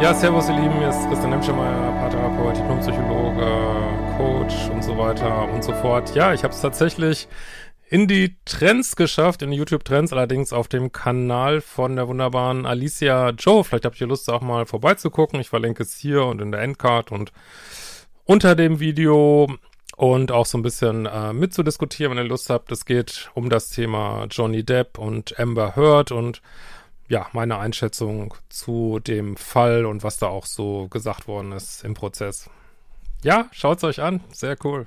Ja, servus ihr Lieben, hier ist Christian Hemschemeyer, Paartherapeut, Diplompsychologe, Coach und so weiter und so fort. Ja, ich habe es tatsächlich in die Trends geschafft, in die YouTube-Trends, allerdings auf dem Kanal von der wunderbaren Alicia Joe. Vielleicht habt ihr Lust, auch mal vorbeizugucken. Ich verlinke es hier und in der Endcard und unter dem Video und auch so ein bisschen äh, mitzudiskutieren, wenn ihr Lust habt. Es geht um das Thema Johnny Depp und Amber Heard und ja, meine Einschätzung zu dem Fall und was da auch so gesagt worden ist im Prozess. Ja, schaut's euch an. Sehr cool.